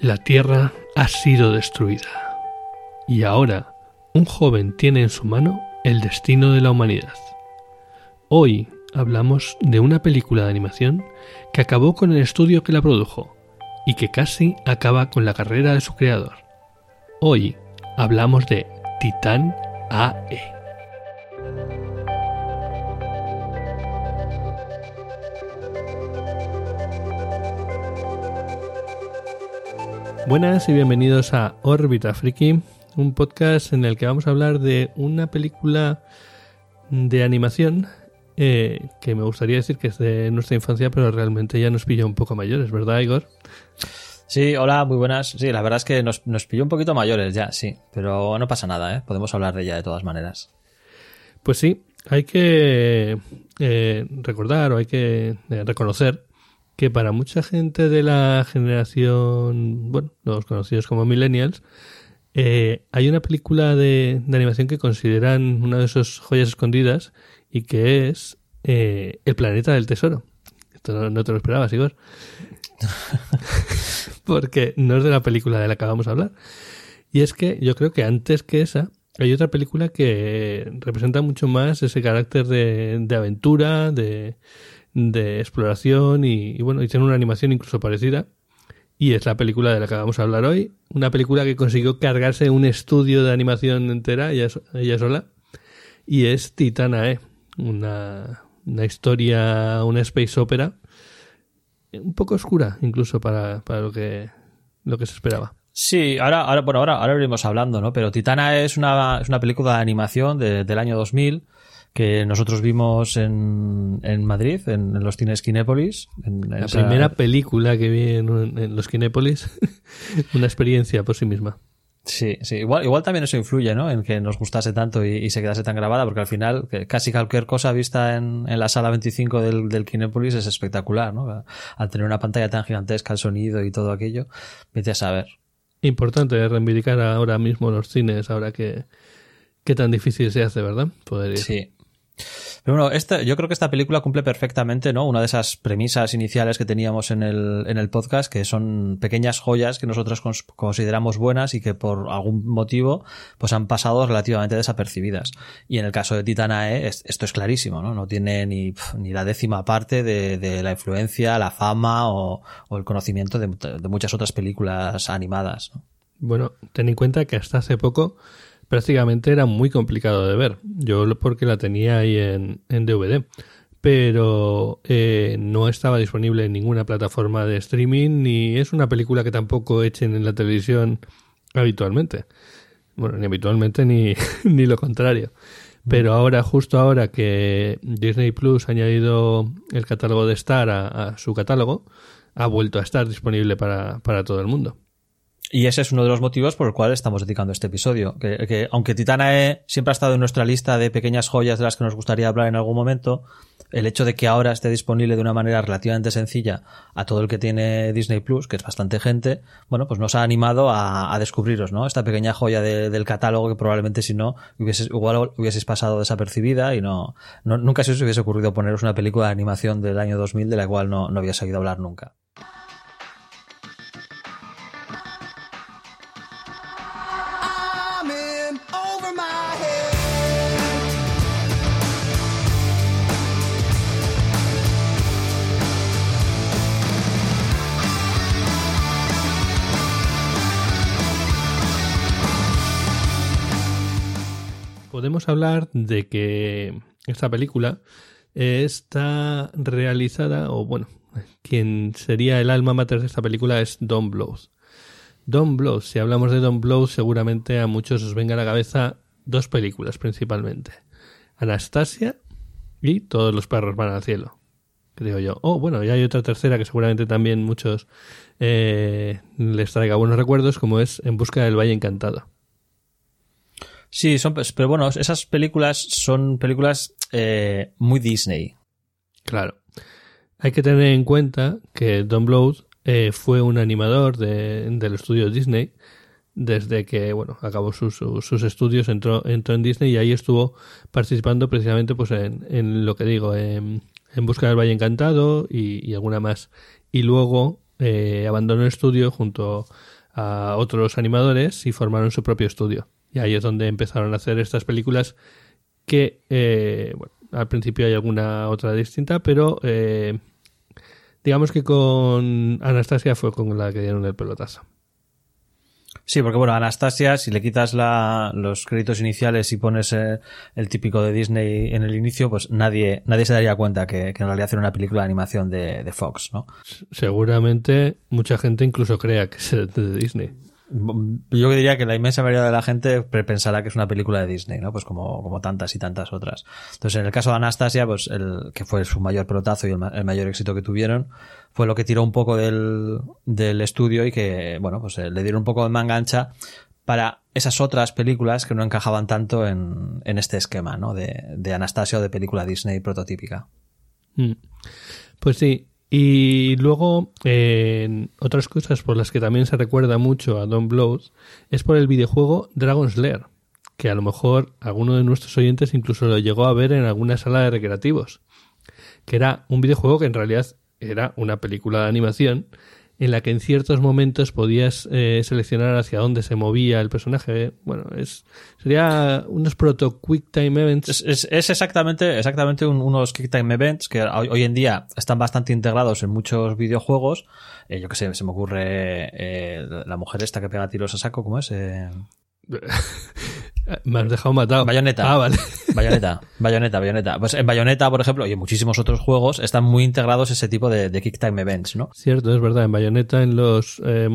La Tierra ha sido destruida. Y ahora, un joven tiene en su mano el destino de la humanidad. Hoy hablamos de una película de animación que acabó con el estudio que la produjo y que casi acaba con la carrera de su creador. Hoy hablamos de Titán AE. Buenas y bienvenidos a Órbita Friki, un podcast en el que vamos a hablar de una película de animación eh, que me gustaría decir que es de nuestra infancia, pero realmente ya nos pilla un poco mayores, ¿verdad, Igor? Sí, hola, muy buenas. Sí, la verdad es que nos, nos pilló un poquito mayores ya, sí, pero no pasa nada, ¿eh? podemos hablar de ella de todas maneras. Pues sí, hay que eh, recordar o hay que eh, reconocer que para mucha gente de la generación, bueno, los conocidos como millennials, eh, hay una película de, animación que consideran una de esas joyas escondidas y que es eh, El planeta del tesoro. Esto no, te lo esperabas, Igor. Porque no es de la película de la que vamos a hablar. Y es que yo creo que antes que esa, hay otra película que representa mucho más ese carácter de, de aventura, de, de exploración y, bueno, y tiene una animación incluso parecida. Y es la película de la que vamos a hablar hoy. Una película que consiguió cargarse un estudio de animación entera, ella, sola. Y es Titanae, una, una historia, una space opera, un poco oscura incluso para, para lo, que, lo que se esperaba. Sí, ahora, ahora, bueno, ahora, ahora iremos hablando, ¿no? Pero Titana es una, es una película de animación del año 2000 que nosotros vimos en, en Madrid, en, los cines Kinépolis. la primera película que vi en, los Kinépolis, una experiencia por sí misma. Sí, sí, igual, igual también eso influye, ¿no? En que nos gustase tanto y, se quedase tan grabada, porque al final casi cualquier cosa vista en, en la sala 25 del, del Kinépolis es espectacular, ¿no? Al tener una pantalla tan gigantesca, el sonido y todo aquello, vete a saber. Importante reivindicar ahora mismo los cines, ahora que, que tan difícil se hace, ¿verdad? Poder ir. Sí, pero bueno, esta, yo creo que esta película cumple perfectamente, ¿no? Una de esas premisas iniciales que teníamos en el, en el podcast, que son pequeñas joyas que nosotros consideramos buenas y que por algún motivo, pues han pasado relativamente desapercibidas. Y en el caso de Titanae, esto es clarísimo, ¿no? No tiene ni, ni la décima parte de, la influencia, la fama o, el conocimiento de, muchas otras películas animadas, ¿no? Bueno, ten en cuenta que hasta hace poco prácticamente era muy complicado de ver. Yo porque la tenía ahí en, en DVD. Pero eh, no estaba disponible en ninguna plataforma de streaming ni es una película que tampoco echen en la televisión habitualmente. Bueno, ni habitualmente ni, ni lo contrario. Pero ahora, justo ahora que Disney Plus ha añadido el catálogo de Star a, a su catálogo, ha vuelto a estar disponible para, para todo el mundo. Y ese es uno de los motivos por el cual estamos dedicando este episodio. Que, aunque Titanae siempre ha estado en nuestra lista de pequeñas joyas de las que nos gustaría hablar en algún momento, el hecho de que ahora esté disponible de una manera relativamente sencilla a todo el que tiene Disney Plus, que es bastante gente, bueno, pues nos ha animado a, descubriros, ¿no? Esta pequeña joya del catálogo que probablemente si no, hubieses, igual hubieseis pasado desapercibida y no, nunca se os hubiese ocurrido poneros una película de animación del año 2000 de la cual no, no habías oído hablar nunca. Podemos hablar de que esta película está realizada, o bueno, quien sería el alma mater de esta película es Don Blows. Don Blows, si hablamos de Don Blows, seguramente a muchos os venga a la cabeza dos películas principalmente. Anastasia y Todos los perros van al cielo, creo yo. Oh, bueno, y hay otra tercera que seguramente también muchos eh, les traiga buenos recuerdos, como es En busca del Valle Encantado. Sí, son, pero bueno, esas películas son películas eh, muy Disney. Claro. Hay que tener en cuenta que Don Blows eh, fue un animador de, del estudio Disney desde que bueno acabó sus, sus, estudios entró, entró en Disney y ahí estuvo participando precisamente pues en, en lo que digo en, en busca del Valle Encantado y, y, alguna más y luego eh, abandonó el estudio junto a otros animadores y formaron su propio estudio. Y ahí es donde empezaron a hacer estas películas que, eh, bueno, al principio hay alguna otra distinta, pero eh, digamos que con Anastasia fue con la que dieron el pelotazo. Sí, porque bueno, Anastasia, si le quitas la, los créditos iniciales y pones eh, el típico de Disney en el inicio, pues nadie, nadie se daría cuenta que, que en realidad era una película de animación de, de Fox, ¿no? Seguramente mucha gente incluso crea que es de Disney. Yo diría que la inmensa mayoría de la gente pensará que es una película de Disney, ¿no? Pues como, como tantas y tantas otras. Entonces, en el caso de Anastasia, pues el que fue su mayor pelotazo y el, mayor éxito que tuvieron, fue lo que tiró un poco del, del estudio y que, bueno, pues eh, le dieron un poco de manga ancha para esas otras películas que no encajaban tanto en, en este esquema, ¿no? De, de Anastasia o de película Disney prototípica. Mm. Pues sí, y luego, eh, otras cosas por las que también se recuerda mucho a Don Blows es por el videojuego Dragon's Lair, que a lo mejor alguno de nuestros oyentes incluso lo llegó a ver en alguna sala de recreativos, que era un videojuego que en realidad era una película de animación en la que en ciertos momentos podías eh, seleccionar hacia dónde se movía el personaje. Bueno, es sería unos proto quick time events. Es, es, es exactamente, exactamente un, unos quick time events que hoy, hoy, en día están bastante integrados en muchos videojuegos. Eh, yo que sé, se me ocurre eh, la mujer esta que pega tiros a saco, ¿cómo es? Me has dejado matado. Bayoneta. Ah, vale. Bayoneta, Bayoneta, Bayoneta. Pues en Bayoneta, por ejemplo, y en muchísimos otros juegos, están muy integrados ese tipo de, de kick time events, ¿no? Cierto, es verdad. En Bayoneta, en los eh,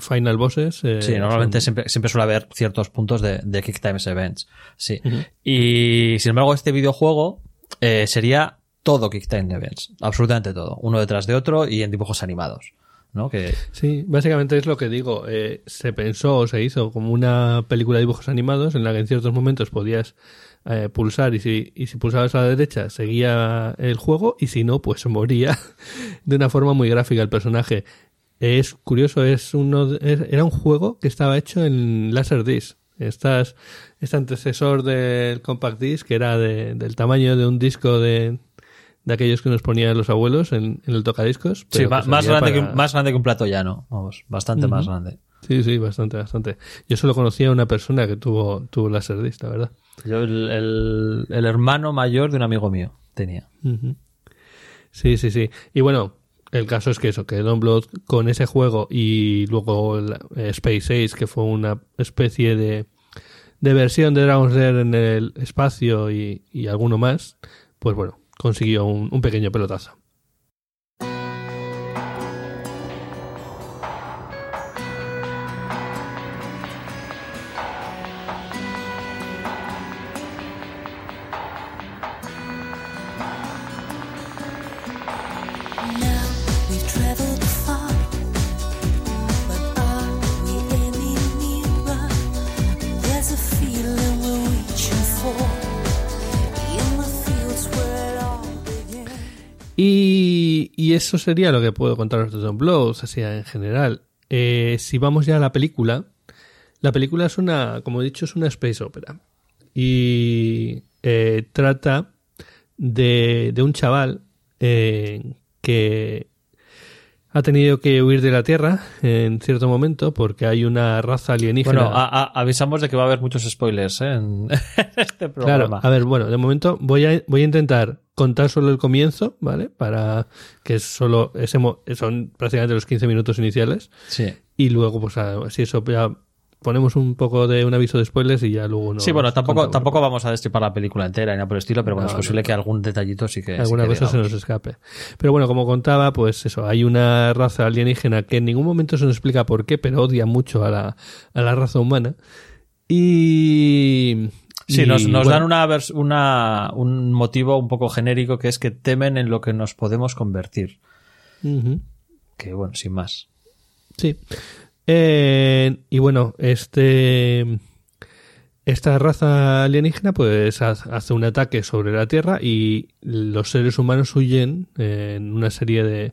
final bosses. Eh, sí, normalmente son... siempre, siempre suele haber ciertos puntos de, de kick time events. Sí. Uh -huh. Y sin embargo, este videojuego eh, sería todo kick time events. Absolutamente todo. Uno detrás de otro y en dibujos animados. ¿No? Que... Sí, básicamente es lo que digo. Eh, se pensó o se hizo como una película de dibujos animados en la que en ciertos momentos podías eh, pulsar y si, y si pulsabas a la derecha seguía el juego y si no, pues moría de una forma muy gráfica el personaje. Es curioso, es uno, era un juego que estaba hecho en Laserdisc. Estas, este antecesor del Compact Disc, que era de, del tamaño de un disco de, de aquellos que nos ponían los abuelos en, en el tocadiscos. Sí, más, más, grande para... que, más grande que un plato llano, vamos, bastante uh -huh. más grande. Sí, sí, bastante, bastante. Yo solo conocía a una persona que tuvo, tuvo Laserdisc, la verdad. Yo, el, el, el, hermano mayor de un amigo mío tenía. Uh -huh. Sí, sí, sí. Y bueno, el caso es que eso, que Don Blood con ese juego y luego el, eh, Space Ace, que fue una especie de, de versión de Dragon's Lair en el espacio y, y alguno más, pues bueno, consiguió un, un pequeño pelotazo. Eso sería lo que puedo contaros de Don Blows, así en general. Eh, si vamos ya a la película, la película es una, como he dicho, es una space opera. Y eh, trata de, de, un chaval eh, que ha tenido que huir de la Tierra en cierto momento porque hay una raza alienígena. Bueno, a, a, avisamos de que va a haber muchos spoilers ¿eh? en este programa. Claro, a ver, bueno, de momento voy a, voy a intentar contar solo el comienzo, ¿vale? Para que es solo ese son prácticamente los 15 minutos iniciales. Sí. Y luego, pues, si eso ya ponemos un poco de un aviso de spoilers y ya luego no. Sí, bueno, tampoco, tampoco vamos a destripar la película entera ni nada por el estilo, pero bueno, no, es posible no, que algún detallito sí que. Alguna sí cosa se nos escape. Pero bueno, como contaba, pues eso, hay una raza alienígena que en ningún momento se nos explica por qué, pero odia mucho a la, a la raza humana. Y. Sí, nos, nos bueno, dan una, una, un motivo un poco genérico que es que temen en lo que nos podemos convertir. Uh -huh. Que bueno, sin más. Sí. Eh, y bueno, este esta raza alienígena pues hace un ataque sobre la Tierra y los seres humanos huyen en una serie de,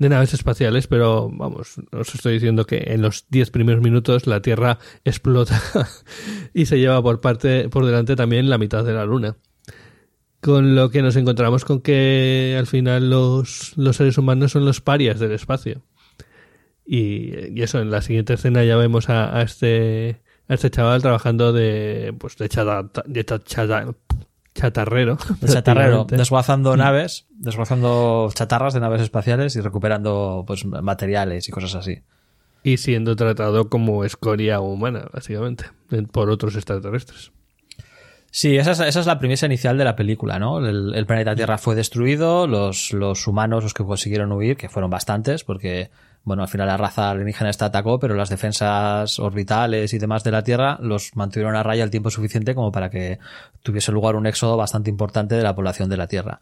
de naves espaciales, pero vamos, os estoy diciendo que en los 10 primeros minutos la Tierra explota y se lleva por parte por delante también la mitad de la Luna. Con lo que nos encontramos con que al final los, los seres humanos son los parias del espacio. Y, y eso, en la siguiente escena ya vemos a, este a este chaval trabajando de pues de, chata, de chatarrero. De chatarrero, desguazando naves, desguazando chatarras de naves espaciales y recuperando pues materiales y cosas así. Y siendo tratado como escoria humana, básicamente, por otros extraterrestres. Sí, esa es, esa es la premisa inicial de la película, ¿no? El, el planeta Tierra fue destruido, los, los humanos, los que consiguieron huir, que fueron bastantes, porque bueno, al final la raza alienígena esta atacó, pero las defensas orbitales y demás de la Tierra los mantuvieron a raya el tiempo suficiente como para que tuviese lugar un éxodo bastante importante de la población de la Tierra.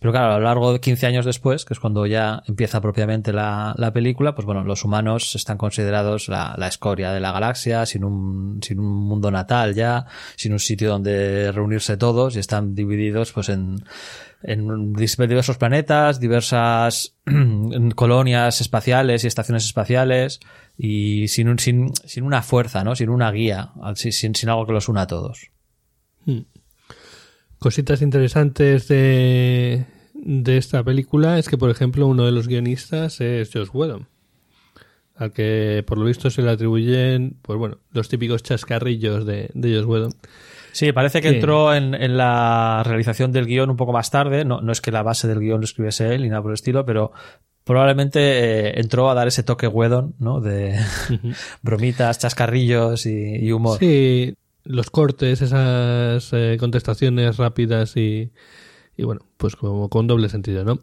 Pero claro, a lo largo de 15 años después, que es cuando ya empieza propiamente la, la película, pues bueno, los humanos están considerados la, la escoria de la galaxia, sin un, sin un mundo natal ya, sin un sitio donde reunirse todos y están divididos pues en en diversos planetas, diversas colonias espaciales y estaciones espaciales y sin, un, sin, sin una fuerza, ¿no? Sin una guía, sin, sin algo que los una a todos. Hmm. Cositas interesantes de, de esta película es que, por ejemplo, uno de los guionistas es Josh Whedon, al que por lo visto se le atribuyen, pues bueno, los típicos chascarrillos de, de Josh Whedon. Sí, parece que entró en, en la realización del guion un poco más tarde. No, no es que la base del guion lo escribiese él ni nada por el estilo, pero probablemente eh, entró a dar ese toque Whedon, ¿no? De bromitas, chascarrillos y, y humor. Sí, los cortes, esas eh, contestaciones rápidas y, y bueno, pues como con doble sentido, ¿no?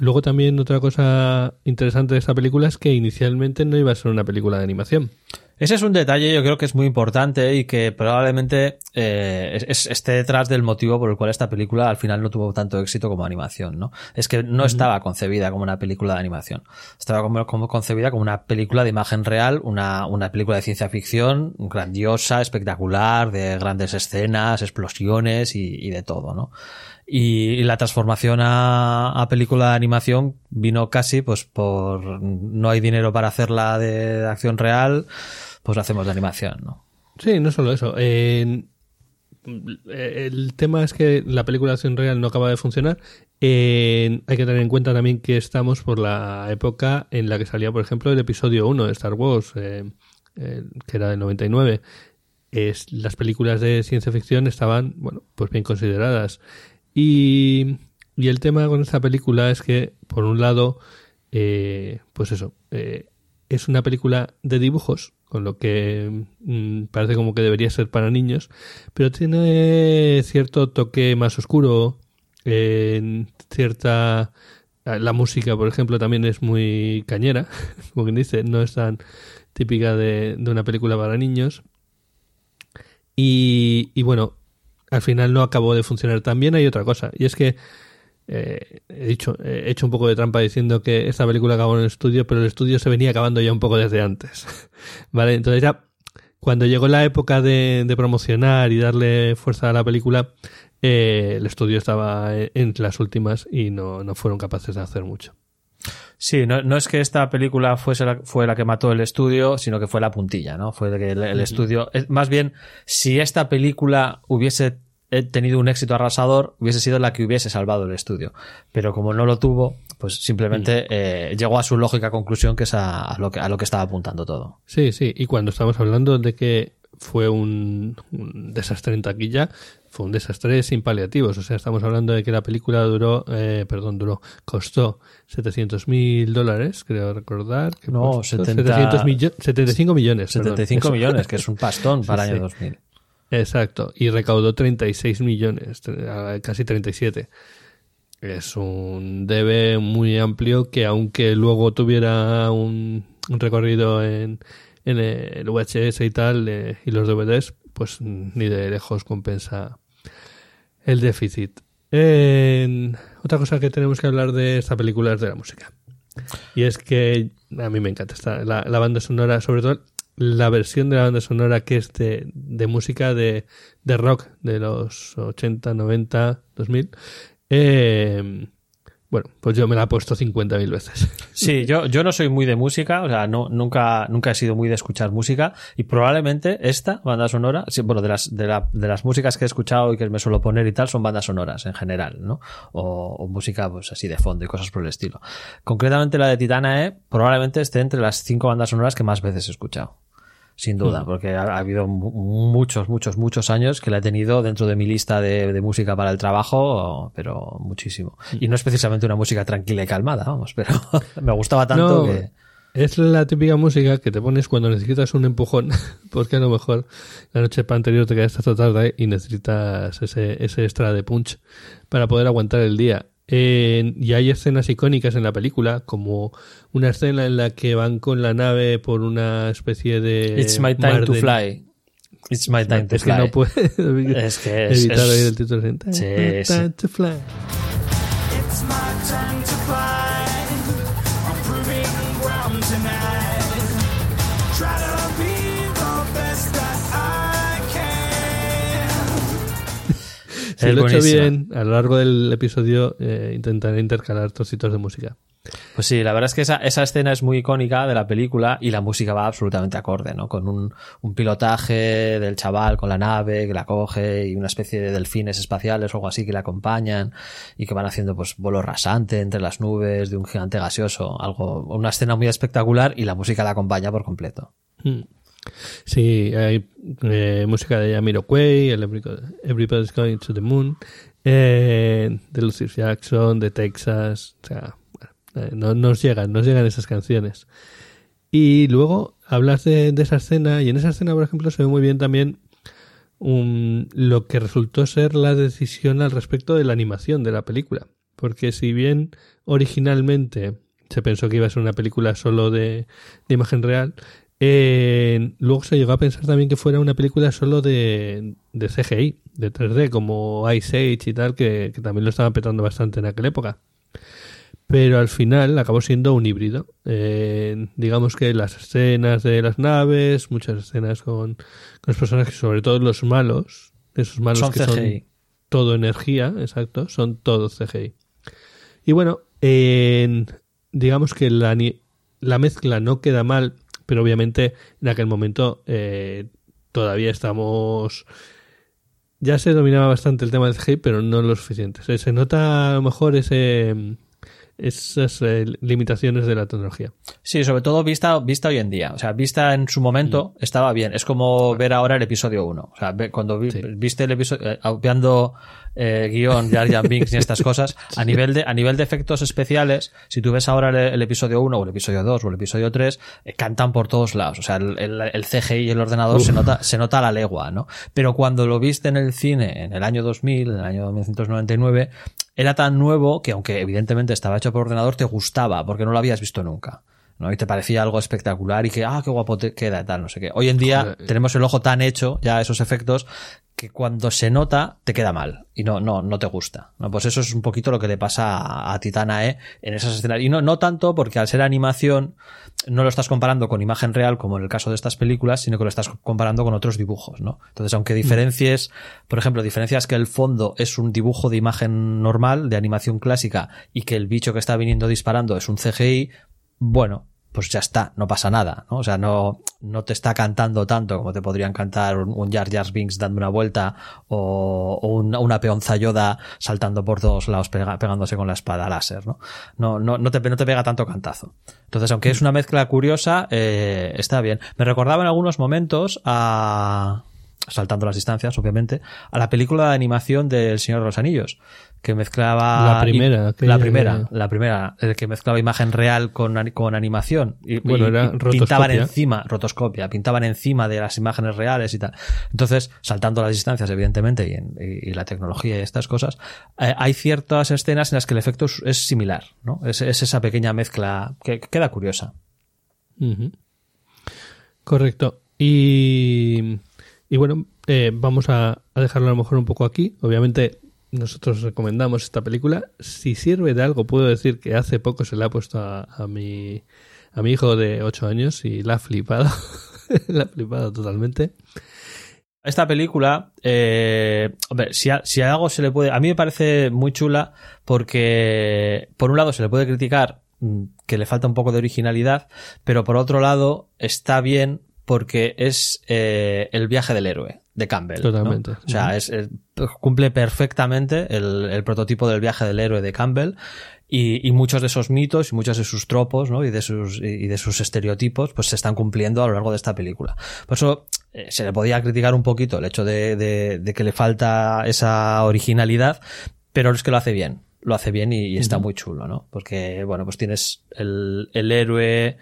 Luego también otra cosa interesante de esta película es que inicialmente no iba a ser una película de animación. Ese es un detalle, yo creo que es muy importante y que probablemente eh, es- es- esté detrás del motivo por el cual esta película al final no tuvo tanto éxito como animación, ¿no? Es que no estaba concebida como una película de animación. Estaba como, como concebida como una película de imagen real, una, una película de ciencia ficción grandiosa, espectacular, de grandes escenas, explosiones y, y de todo, ¿no? Y, la transformación a, película de animación vino casi pues por no hay dinero para hacerla de acción real, pues la hacemos de animación, ¿no? Sí, no solo eso. En- el tema es que la película de acción real no acaba de funcionar. Hay que tener en cuenta también que estamos por la época en la que salía, por ejemplo, el episodio 1 de Star Wars, eh, eh, que era del 99. Es, las películas de ciencia ficción estaban, bueno, pues bien consideradas. Y, y el tema con esta película es que, por un lado, eh, pues eso, eh, es una película de dibujos, con lo que mm, parece como que debería ser para niños, pero tiene cierto toque más oscuro, en cierta... La música, por ejemplo, también es muy cañera, como quien dice, no es tan típica de, de una película para niños. Y, y bueno, al final no acabó de funcionar tan bien. Hay otra cosa, y es que eh, he dicho, he hecho un poco de trampa diciendo que esta película acabó en el estudio, pero el estudio se venía acabando ya un poco desde antes. vale, entonces ya cuando llegó la época de, promocionar y darle fuerza a la película, eh, el estudio estaba en, en las últimas y no, no fueron capaces de hacer mucho. Sí, no, no es que esta película fuese la, fue la que mató el estudio, sino que fue la puntilla, ¿no? Fue que el, el estudio. es- Más bien, si esta película hubiese eh, tenido un éxito arrasador, hubiese sido la que hubiese salvado el estudio. Pero como no lo tuvo, pues simplemente eh, llegó a su lógica conclusión, que es a, a lo que, a lo que estaba apuntando todo. Sí, sí, y cuando estamos hablando de que fue un, un desastre en taquilla, fue un desastre sin paliativos. O sea, estamos hablando de que la película duró, eh, perdón, duró, costó 700 mil dólares, creo recordar. que No, costó 70 700 millo- 75 millones. perdón, 75 eso. millones, que es un pastón para el Sí, año sí. 2000. Exacto, y recaudó 36 millones, casi 37. Es un debe muy amplio que aunque luego tuviera un, un recorrido en, en el VHS y tal, eh, y los DVDs, pues ni de lejos compensa El déficit. Otra cosa que tenemos que hablar de esta película es de la música. Y es que a mí me encanta esta, la, la banda sonora, sobre todo la versión de la banda sonora que es de, de música de, de rock de los 80, 90, 2000. Eh, bueno, pues yo me la he puesto 50.000 veces. Sí, yo, yo no soy muy de música, o sea, no, nunca, nunca he sido muy de escuchar música y probablemente esta banda sonora, sí, bueno, de las, de, la- de las músicas que he escuchado y que me suelo poner y tal, son bandas sonoras en general, ¿no? O, o música, pues así de fondo y cosas por el estilo. Concretamente la de Titanae probablemente esté entre las cinco bandas sonoras que más veces he escuchado. Sin duda, porque ha, ha habido mu- muchos, muchos, muchos años que la he tenido dentro de mi lista de, de música para el trabajo, pero muchísimo. Y no es precisamente una música tranquila y calmada, vamos, pero me gustaba tanto No, que... Es la típica música que te pones cuando necesitas un empujón, porque a lo mejor la noche anterior te quedaste hasta tarde y necesitas ese, ese extra de punch para poder aguantar el día. Eh, y hay escenas icónicas en la película, como una escena en la que van con la nave por una especie de... It's my time to de- fly. It's my time to Es que fly. no puedo Es que es- evitar es- oír el título. así, Sí, "Time sí. to fly". It's my time to Si Es lo he hecho bien, a lo largo del episodio eh, intentaré intercalar trocitos de música. Pues sí, la verdad es que esa, esa escena es muy icónica de la película y la música va absolutamente acorde, ¿no? Con un, un pilotaje del chaval con la nave que la coge y una especie de delfines espaciales o algo así que la acompañan y que van haciendo pues vuelo rasante entre las nubes de un gigante gaseoso, algo, una escena muy espectacular y la música la acompaña por completo. Mm. Sí, hay eh, música de Jamiroquai, el Everybody- Everybody's Going to the Moon, eh, de Lucius Jackson, de Texas, o sea, bueno, eh, no, nos llegan, llegan esas canciones. Y luego hablas de, esa escena, y en esa escena, por ejemplo, se ve muy bien también lo que resultó ser la decisión al respecto de la animación de la película. Porque si bien originalmente se pensó que iba a ser una película solo de imagen real, eh, luego se llegó a pensar también que fuera una película solo de, de CGI, de 3D, como Ice Age y tal, que, que también lo estaban petando bastante en aquella época. Pero al final acabó siendo un híbrido. Eh, digamos que las escenas de las naves, muchas escenas con, con los personajes, sobre todo los malos, esos malos Son que CGI. son todo energía, exacto, son todo CGI. Y bueno, en- digamos que la, la mezcla no queda mal, pero obviamente en aquel momento eh, todavía estamos... Ya se dominaba bastante el tema del CGI, pero no lo suficiente. Se nota a lo mejor ese, esas eh, limitaciones de la tecnología. Sí, sobre todo vista, vista hoy en día. O sea, vista en su momento estaba bien. Es como ver ahora el episodio 1. O sea, cuando vi- Sí. viste el episodio, eh, obviando eh, guion, Jar Jar Binks y estas cosas, a nivel de, a nivel de efectos especiales, si tú ves ahora el, el episodio 1 o el episodio 2 o el episodio 3, eh, cantan por todos lados. O sea, el, el- el CGI y el ordenador se nota, se nota a la legua, ¿no? Pero cuando lo viste en el cine en el año 2000, en el año 1999, era tan nuevo que aunque evidentemente estaba hecho por ordenador, te gustaba porque no lo habías visto nunca. ¿No? Y te parecía algo espectacular y que, ah, qué guapo te queda y tal, no sé qué. Hoy en día Joder. tenemos el ojo tan hecho, ya esos efectos, que cuando se nota, te queda mal y no, no, no te gusta. ¿no? Pues eso es un poquito lo que le pasa a, a Titanae en esas escenas. Y no, no tanto porque al ser animación, no lo estás comparando con imagen real, como en el caso de estas películas, sino que lo estás comparando con otros dibujos, ¿no? Entonces, aunque diferencies, por ejemplo, diferencias que el fondo es un dibujo de imagen normal, de animación clásica, y que el bicho que está viniendo disparando es un CGI, bueno, pues ya está, no pasa nada, ¿no? O sea, no, no te está cantando tanto como te podrían cantar un, un Jar Jar Binks dando una vuelta o, o una, una peonza Yoda saltando por todos lados pegándose con la espada láser, ¿no? No, no, no, te, no te pega tanto cantazo. Entonces, aunque es una mezcla curiosa, eh, está bien. Me recordaba en algunos momentos a saltando las distancias, obviamente, a la película de animación del Señor de los Anillos, que mezclaba... La primera, la primera, la primera, el que mezclaba imagen real con, con animación. Y, Bueno, y- era y pintaban encima, rotoscopia, pintaban encima de las imágenes reales y tal. Entonces, saltando las distancias, evidentemente, y, en- y- y la tecnología y estas cosas, eh, hay ciertas escenas en las que el efecto es, es similar, ¿no? Es, es esa pequeña mezcla que, que queda curiosa. Correcto. Y, y bueno, eh, vamos a, a dejarlo a lo mejor un poco aquí. Obviamente nosotros recomendamos esta película. Si sirve de algo, puedo decir que hace poco se la ha puesto a, a mi, a mi hijo de 8 años y la ha flipado. la ha flipado totalmente. Esta película, eh, hombre, si, a- si algo se le puede. A mí me parece muy chula porque, por un lado, se le puede criticar mm, que le falta un poco de originalidad, pero por otro lado, está bien porque es eh, el viaje del héroe de Campbell. ¿no? Totalmente. O sea, es, es- cumple perfectamente el, el prototipo del viaje del héroe de Campbell. Y, y muchos de esos mitos y muchos de sus tropos ¿no? y, de sus, y de sus estereotipos pues se están cumpliendo a lo largo de esta película. Por eso eh, se le podía criticar un poquito el hecho de, de- de que le falta esa originalidad, pero es que lo hace bien. Lo hace bien y, y está muy chulo, ¿no? Porque, bueno, pues tienes el, el héroe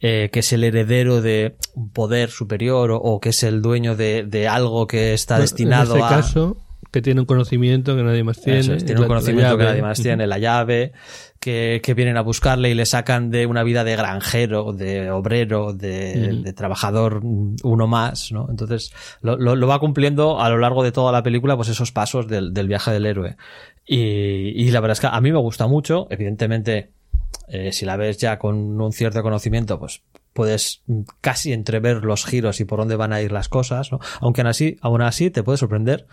eh, que es el heredero de un poder superior o, o que es el dueño de, de algo que está destinado en este a... caso, que tiene un conocimiento que nadie más tiene. Es, tiene un la conocimiento que nadie más tiene, la llave, que, que vienen a buscarle y le sacan de una vida de granjero, de obrero, de, de trabajador uno más, ¿no? Entonces, lo, lo- lo va cumpliendo a lo largo de toda la película, pues esos pasos del, del viaje del héroe. Y, y la verdad es que a mí me gusta mucho, evidentemente, eh, si la ves ya con un cierto conocimiento, pues puedes casi entrever los giros y por dónde van a ir las cosas, ¿no? Aunque aún así, aún así te puede sorprender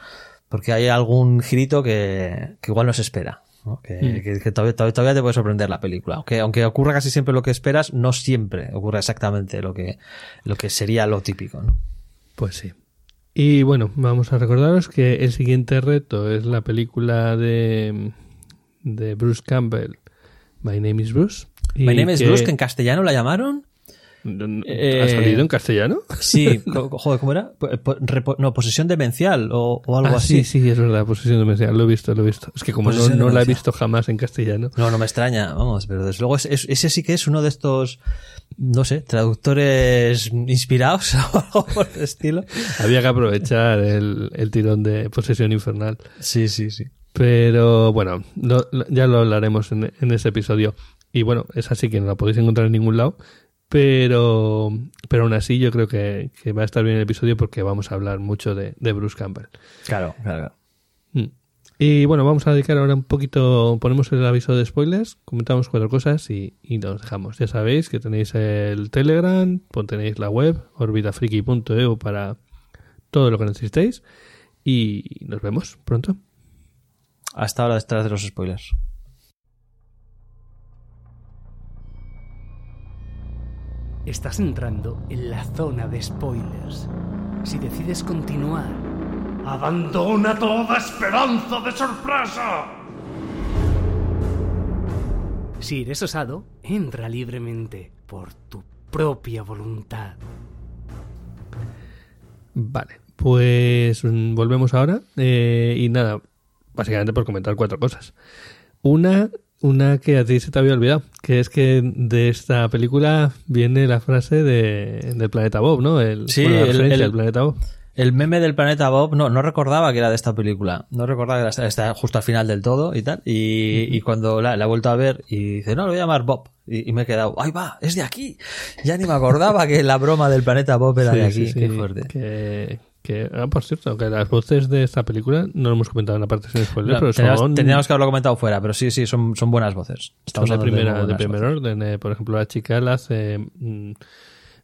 porque hay algún girito que, que igual no se espera. ¿no? Que, Mm. que- que todavía, todavía- todavía te puede sorprender la película. Aunque, aunque ocurra casi siempre lo que esperas, no siempre ocurre exactamente lo que, lo que sería lo típico. ¿no? Pues sí. Y bueno, vamos a recordaros que el siguiente reto es la película de, de Bruce Campbell, My Name is Bruce. My name is que- Bruce, que en castellano la llamaron. ¿Ha Eh, salido en castellano? Sí, joder, ¿cómo era? Po- po- repo- no, posesión demencial o, o algo Ah, así. sí, sí, es verdad, posesión demencial, lo he visto, lo he visto. Es que como no, no la he visto jamás en castellano. No, no me extraña, vamos, pero desde luego es- es- ese sí que es uno de estos, no sé, traductores inspirados o algo por el estilo. Había que aprovechar el, el tirón de posesión infernal. Sí, sí, sí. Pero bueno, lo- lo- ya lo hablaremos en, en ese episodio. Y bueno, es así que no la podéis encontrar en ningún lado. Pero, pero aún así yo creo que, que va a estar bien el episodio porque vamos a hablar mucho de, de Bruce Campbell. Claro, claro. Mm. Y bueno, vamos a dedicar ahora un poquito, ponemos el aviso de spoilers, comentamos cuatro cosas y, y nos dejamos. Ya sabéis que tenéis el Telegram, tenéis la web, orbitafriki.eu para todo lo que necesitéis y nos vemos pronto. Hasta ahora detrás de los spoilers. Estás entrando en la zona de spoilers. Si decides continuar, Abandona toda esperanza de sorpresa. si eres osado, entra libremente por tu propia voluntad. Vale, pues volvemos ahora. eh, y nada, básicamente por comentar cuatro cosas. Una, una que a ti se te había olvidado, que es que de esta película viene la frase de, del planeta Bob, ¿no? El, Sí, bueno, el- el- del planeta Bob. El meme del planeta Bob, no, no recordaba que era de esta película. No recordaba que era está justo al final del todo y tal. Y, y cuando la, la he vuelto a ver y dice, no, lo voy a llamar Bob. Y, y me he quedado, ¡ay va! ¡Es de aquí! Ya ni me acordaba que la broma del planeta Bob era de Sí, aquí. sí, Qué sí, fuerte. Que, que, ah, por cierto, que las voces de esta película no lo hemos comentado en la parte sin spoilers, No, pero teníamos, son, teníamos que haberlo comentado fuera, pero sí, sí, son, son buenas voces. son Estamos de, hablando primera, muy de primer voces. orden. eh, por ejemplo, la chica la hace... mm,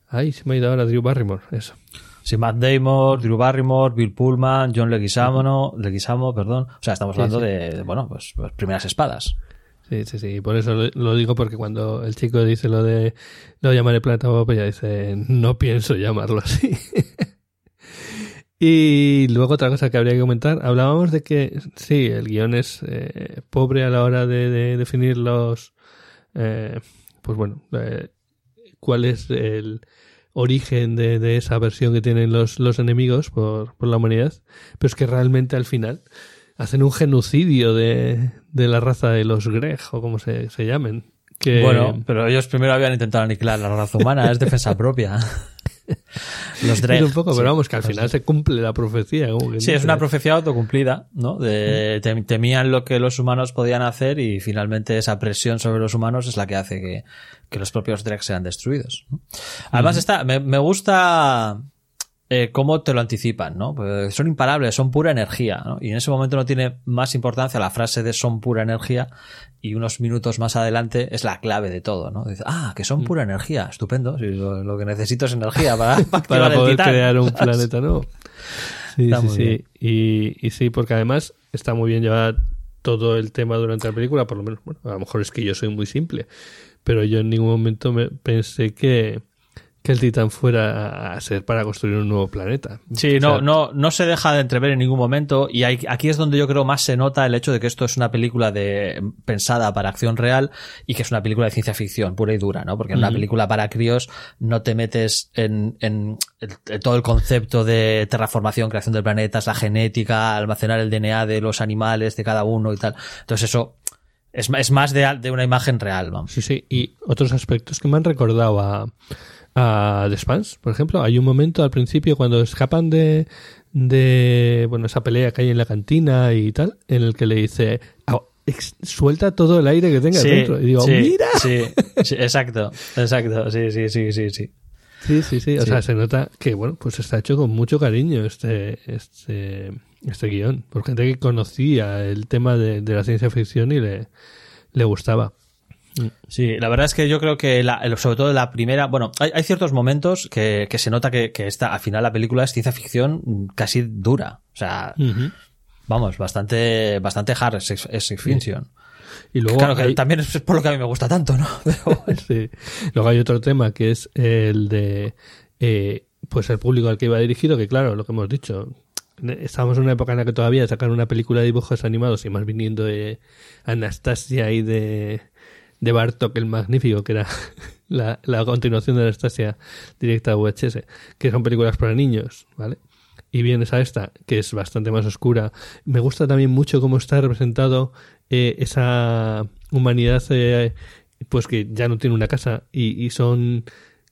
ay, se me ha ido ahora Drew Barrymore, eso. Sí, Matt Damon, Drew Barrymore, Bill Pullman, John Leguizamo, Leguizamo, perdón. O sea, estamos hablando sí. de, de, bueno, pues, pues primeras espadas. Sí, sí, sí. Por eso lo, digo porque cuando el chico dice lo de lo llamaré planeta Bob, ella dice no pienso llamarlo así. y luego otra cosa que habría que comentar, hablábamos de que sí, el guion es eh, pobre a la hora de, de definir los, eh, pues bueno, eh, cuál es el origen de, de esa versión que tienen los, los enemigos por, por la humanidad, pero es que realmente al final hacen un genocidio de, de la raza de los Greg, o como se, se llamen. Que, Bueno, pero ellos primero habían intentado aniquilar la raza humana, es defensa propia. Los Dreg. un poco, sí. pero vamos, que al final se cumple la profecía. como Sí, es una profecía autocumplida, ¿no? De, tem- temían lo que los humanos podían hacer y finalmente esa presión sobre los humanos es la que hace que, que los propios Dreg sean destruidos. ¿no? Además está, me, me gusta eh, cómo te lo anticipan, ¿no? Pues son imparables, son pura energía, ¿no? Y en ese momento no tiene más importancia la frase de son pura energía y unos minutos más adelante es la clave de todo, ¿no? Dice, ah, que son pura energía, estupendo, si lo, lo que necesito es energía para, para, para poder titán. crear un planeta nuevo. Sí, Está sí, sí. Y, y sí, porque además está muy bien llevar todo el tema durante la película, por lo menos, bueno, a lo mejor es que yo soy muy simple, pero yo en ningún momento me pensé que, que el titán fuera a ser para construir un nuevo planeta. Sí, O no, sea, no, no se deja de entrever en ningún momento y hay- aquí es donde yo creo más se nota el hecho de que esto es una película de pensada para acción real y que es una película de ciencia ficción pura y dura, ¿no? Porque en una película para críos no te metes en, en el- en todo el concepto de terraformación, creación de planetas, la genética, almacenar el DNA de los animales, de cada uno y tal. Entonces eso es, es más de, de una imagen real, vamos. Sí, sí. Y otros aspectos que me han recordado a, a The Spans, por ejemplo. Hay un momento al principio cuando escapan de, de bueno, esa pelea que hay en la cantina y tal, en el que le dice, "Ah, suelta todo el aire que tengas dentro. Y digo, sí, mira. Sí, sí, exacto, exacto, sí, sí, sí, sí, sí. Sí, sí, sí. O Sí. sea, se nota que, bueno, pues está hecho con mucho cariño este, este, este guion. Por gente que conocía el tema de, de la ciencia ficción y le, le gustaba. Sí, la verdad es que yo creo que la- sobre todo la primera, bueno, hay, hay ciertos momentos que, que se nota que, que esta, al final la película es ciencia ficción casi dura. O sea, vamos, bastante, bastante hard es, fiction. Y luego Claro que hay- también es por lo que a mí me gusta tanto, ¿no? Pero bueno. Sí. Luego hay otro tema que es el de eh, pues el público al que iba dirigido, que claro, lo que hemos dicho, estamos en una época en la que todavía sacar una película de dibujos animados y más viniendo de Anastasia y de, de Bartok el Magnífico, que era la, la continuación de Anastasia directa a VHS, que son películas para niños, ¿vale? Y vienes a esta, que es bastante más oscura. Me gusta también mucho cómo está representado eh, esa humanidad, eh, pues que ya no tiene una casa y, y son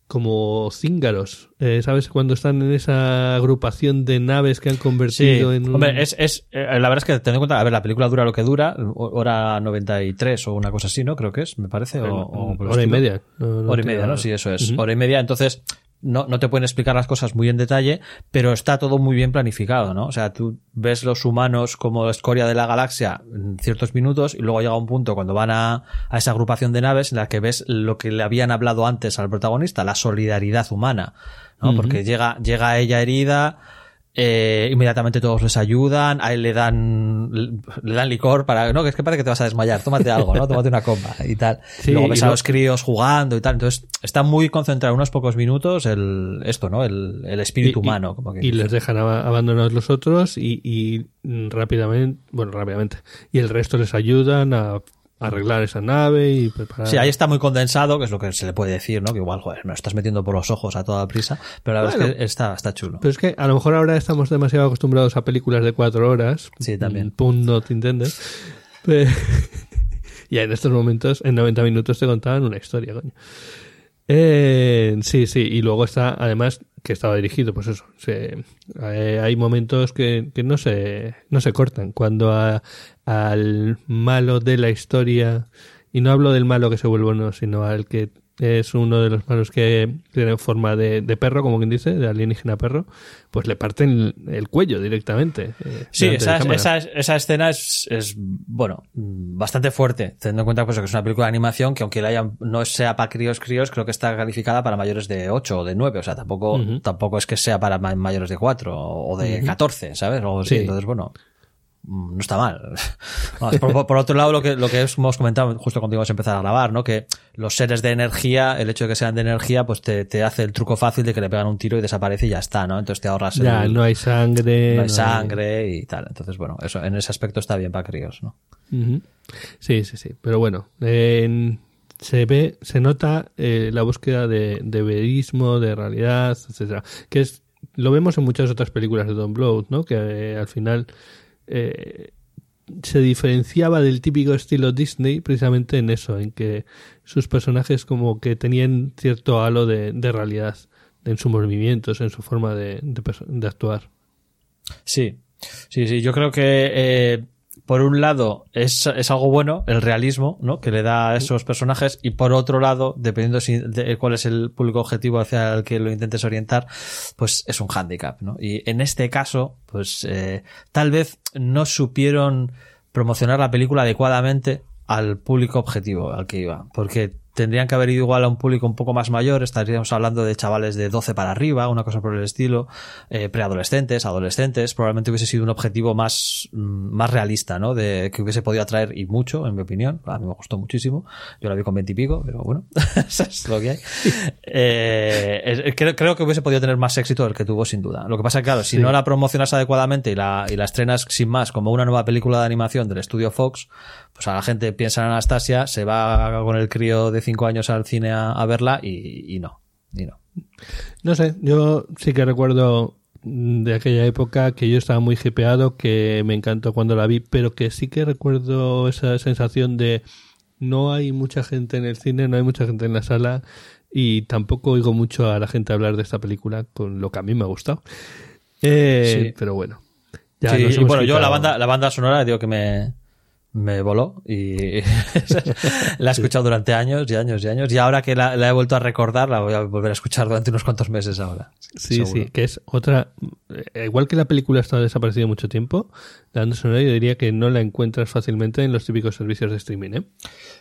como cíngaros. Eh, ¿Sabes? Cuando están en esa agrupación de naves que han Sí, convertido en un... hombre, es, es, eh, la verdad es que teniendo en cuenta, a ver, la película dura lo que dura, hora 93 o una cosa así, ¿no? Creo que es, me parece. O, hora y media. No- no hora y media, ¿no? Sí, eso es. Hora y media. Entonces, no, no te pueden explicar las cosas muy en detalle, pero está todo muy bien planificado, ¿no? O sea, tú ves los humanos como escoria de la galaxia en ciertos minutos y luego llega un punto cuando van a, a esa agrupación de naves en la que ves lo que le habían hablado antes al protagonista, la solidaridad humana, ¿no? Porque llega, llega ella herida, eh, inmediatamente todos les ayudan, a él le dan, le dan licor para, no, que es que parece que te vas a desmayar, tómate algo, ¿no? Tómate una copa y tal. Sí, Luego y ves a lo- los críos jugando y tal. Entonces, está muy concentrado en unos pocos minutos el, esto, ¿no? El, el espíritu Y- humano. Como que y les dejan ab- abandonados los otros y, y, rápidamente, bueno, rápidamente. Y el resto les ayudan a arreglar esa nave y preparar. Sí, ahí está muy condensado, que es lo que se le puede decir, ¿no? Que igual, joder, me lo estás metiendo por los ojos a toda prisa, pero la verdad es que está, está chulo. Pero es que a lo mejor ahora estamos demasiado acostumbrados a películas de cuatro horas. Sí, también. Mm, Pun not intended. Pe- y en estos momentos, en 90 minutos te contaban una historia, coño. Eh, sí, sí, y luego está, además, que estaba dirigido, pues eso. hay momentos que, que no se no se cortan. Cuando a- al malo de la historia, y no hablo del malo que se vuelve uno, sino al que es uno de los malos que tiene forma de, de perro, como quien dice, de alienígena perro, pues le parten el, el cuello directamente. eh, Sí, esa, esa, esa escena es, es, bueno, bastante fuerte, teniendo en cuenta pues, que es una película de animación que aunque la hayan, no sea para críos críos, creo que está calificada para mayores de 8 o de 9, o sea, tampoco, tampoco es que sea para ma- mayores de 4 o de Ujú. 14, ¿sabes? O. Sí. Entonces, bueno, no está mal. Por, otro lado, lo que, lo que hemos comentado justo cuando íbamos a empezar a grabar, ¿no? Que los seres de energía, el hecho de que sean de energía, pues te, te hace el truco fácil de que le pegan un tiro y desaparece y ya está, ¿no? Entonces te ahorras Ya, el, no hay sangre. no hay sangre y tal. Entonces, bueno, eso en ese aspecto está bien para críos, ¿no? Sí, sí, sí. Pero bueno, en- se ve, se nota eh, la búsqueda de, de verismo, de realidad, etcétera. Que es, lo vemos en muchas otras películas de Don Blow, ¿no? Que eh, al final eh, se diferenciaba del típico estilo Disney precisamente en eso, en que sus personajes como que tenían cierto halo de, de realidad en sus movimientos, en su forma de, de actuar. Sí, sí, sí. Yo creo que eh, por un lado, es, es algo bueno, el realismo, ¿no? Que le da a esos personajes, y por otro lado, dependiendo si, de cuál es el público objetivo hacia el que lo intentes orientar, pues es un hándicap, ¿no? Y en este caso, pues eh, tal vez no supieron promocionar la película adecuadamente al público objetivo al que iba, porque tendrían que haber ido igual a un público un poco más mayor, estaríamos hablando de chavales de 12 para arriba, una cosa por el estilo, eh, preadolescentes, adolescentes, probablemente hubiese sido un objetivo más, mm, más realista, ¿no? De que hubiese podido atraer y mucho, en mi opinión, a mí me gustó muchísimo, yo la vi con 20 y pico, pero bueno, eso es lo que hay. Eh, creo, creo que hubiese podido tener más éxito del que tuvo sin duda. Lo que pasa es que, claro, si Sí. no la promocionas adecuadamente y la, y la estrenas sin más como una nueva película de animación del estudio Fox, pues a la gente piensa en Anastasia, se va con el crío de 5 años al cine a, a verla y, y no. Y no. No sé, yo sí que recuerdo de aquella época que yo estaba muy hipeado, que me encantó cuando la vi, pero que sí que recuerdo esa sensación de no hay mucha gente en el cine, no hay mucha gente en la sala y tampoco oigo mucho a la gente hablar de esta película con lo que a mí me ha gustado. Eh, Sí. Pero bueno. Ya Sí, y bueno, yo la banda, la banda sonora digo que me, me voló y la he escuchado durante años y años y años y ahora que la, la he vuelto a recordar la voy a volver a escuchar durante unos cuantos meses ahora. Sí, seguro. sí, que es otra. eh, Igual que la película está desaparecida mucho tiempo, la banda sonora yo diría que no la encuentras fácilmente en los típicos servicios de streaming, ¿eh?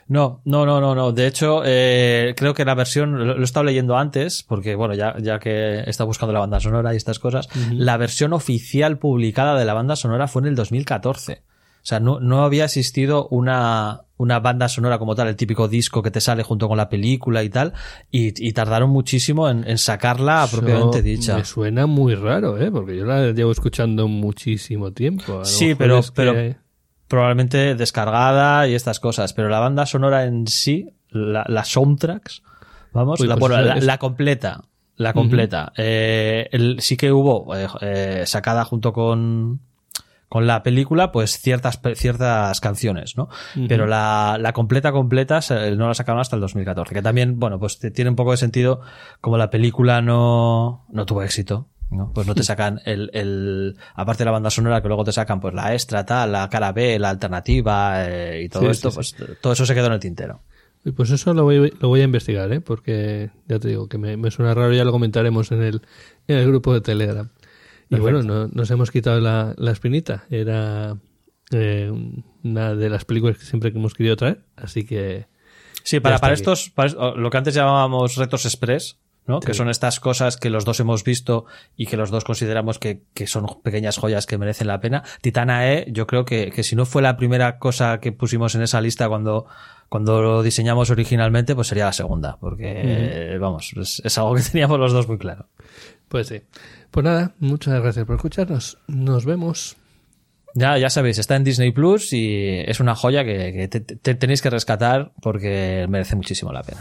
No, no, no, no, no. De hecho, eh, creo que la versión, lo, he estado leyendo antes, porque bueno, ya, ya que he estado buscando la banda sonora y estas cosas, la versión oficial publicada de la banda sonora fue en el 2014. O sea, no, no había existido una, una banda sonora como tal, el típico disco que te sale junto con la película y tal, y, y tardaron muchísimo en, en sacarla Eso propiamente dicha. Me suena muy raro, ¿eh? Porque yo la llevo escuchando muchísimo tiempo. Sí, pero- que- pero- probablemente descargada y estas cosas, pero la banda sonora en sí, la, las soundtracks, vamos, Uy, la, pues bueno, la, completa, la completa. Eh, el- sí que hubo eh, eh, sacada junto con con la película, pues ciertas ciertas canciones, ¿no? Pero la, la completa completa se- no la sacaron hasta el 2014, que también, bueno, pues tiene un poco de sentido como la película no, no tuvo éxito. ¿no? Pues no te sacan el, el, aparte de la banda sonora que luego te sacan pues la extra, tal, la cara B, la alternativa eh, y todo Sí, esto, sí, pues todo eso se quedó en el tintero. Y pues eso lo voy, lo voy a investigar, ¿eh? Porque ya te digo que me, me suena raro, ya lo comentaremos en el, en el grupo de Telegram. Y bueno, no- nos hemos quitado la, la espinita. Era eh, una de las películas que siempre que hemos querido traer, así que Sí, para, para estos, para lo que antes llamábamos retos express, ¿no? Que son estas cosas que los dos hemos visto y que los dos consideramos que, que son pequeñas joyas que merecen la pena. Titana E, yo creo que, que si no fue la primera cosa que pusimos en esa lista cuando, cuando lo diseñamos originalmente, pues sería la segunda, porque, vamos, es, es algo que teníamos los dos muy claro. pues sí. Pues nada, muchas gracias por escucharnos. Nos vemos. Ya, ya sabéis, está en Disney Plus y es una joya que, te- tenéis que rescatar porque merece muchísimo la pena.